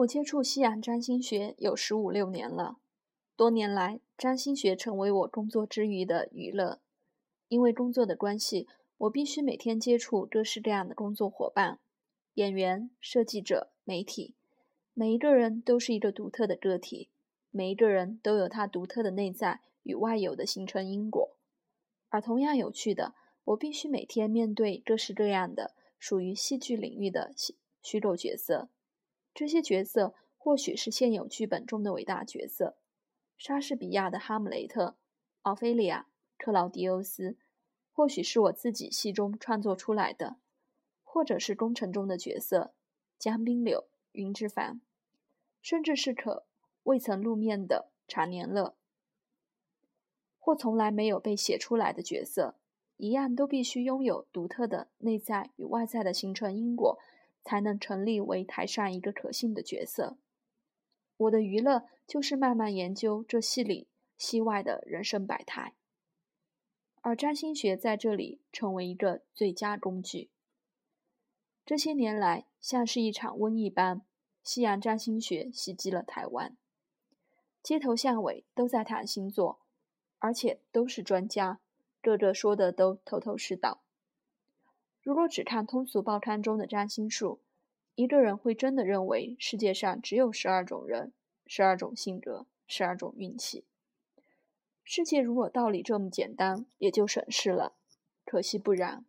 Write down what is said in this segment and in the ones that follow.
我接触西洋占星学有十五六年了，多年来，占星学成为我工作之余的娱乐。因为工作的关系，我必须每天接触各式各样的工作伙伴、演员、设计者、媒体，每一个人都是一个独特的个体，每一个人都有他独特的内在与外有的形成因果。而同样有趣的，我必须每天面对各式各样的属于戏剧领域的虚构角色。这些角色或许是现有剧本中的伟大角色，莎士比亚的《哈姆雷特》、奥菲利亚、克劳迪欧斯，或许是我自己戏中创作出来的，或者是工程中的角色，江滨柳、云之凡，甚至是可未曾露面的查年乐，或从来没有被写出来的角色，一样都必须拥有独特的内在与外在的形成因果。才能成立为台上一个可信的角色。我的娱乐就是慢慢研究这戏里戏外的人生百态，而占星学在这里成为一个最佳工具。这些年来，像是一场瘟疫般，西洋占星学袭击了台湾，街头巷尾都在谈星座，而且都是专家，个个说的都头头是道。如果只看通俗报刊中的占星术，一个人会真的认为世界上只有十二种人、十二种性格、十二种运气。世界如果道理这么简单，也就省事了。可惜不然。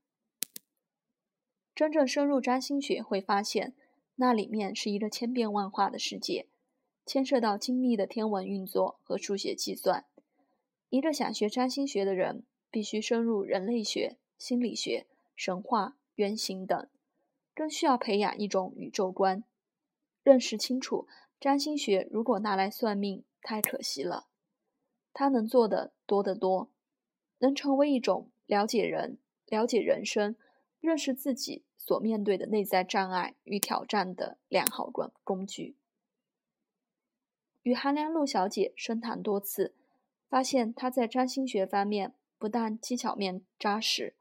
真正深入占星学，会发现那里面是一个千变万化的世界，牵涉到精密的天文运作和数学计算。一个想学占星学的人，必须深入人类学、心理学。神话、原型等，更需要培养一种宇宙观，认识清楚。占星学如果拿来算命，太可惜了。它能做的多得多，能成为一种了解人、了解人生、认识自己所面对的内在障碍与挑战的良好工工具。与韩良露小姐深谈多次，发现她在占星学方面不但技巧面扎实。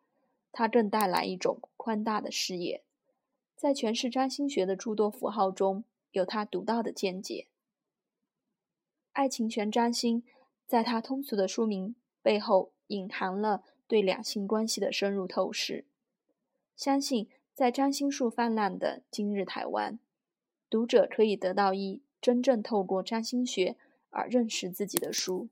它更带来一种宽大的视野，在诠释占星学的诸多符号中有他独到的见解。爱情全占星，在他通俗的书名背后隐含了对两性关系的深入透视。相信在占星术泛滥的今日台湾，读者可以得到一真正透过占星学而认识自己的书。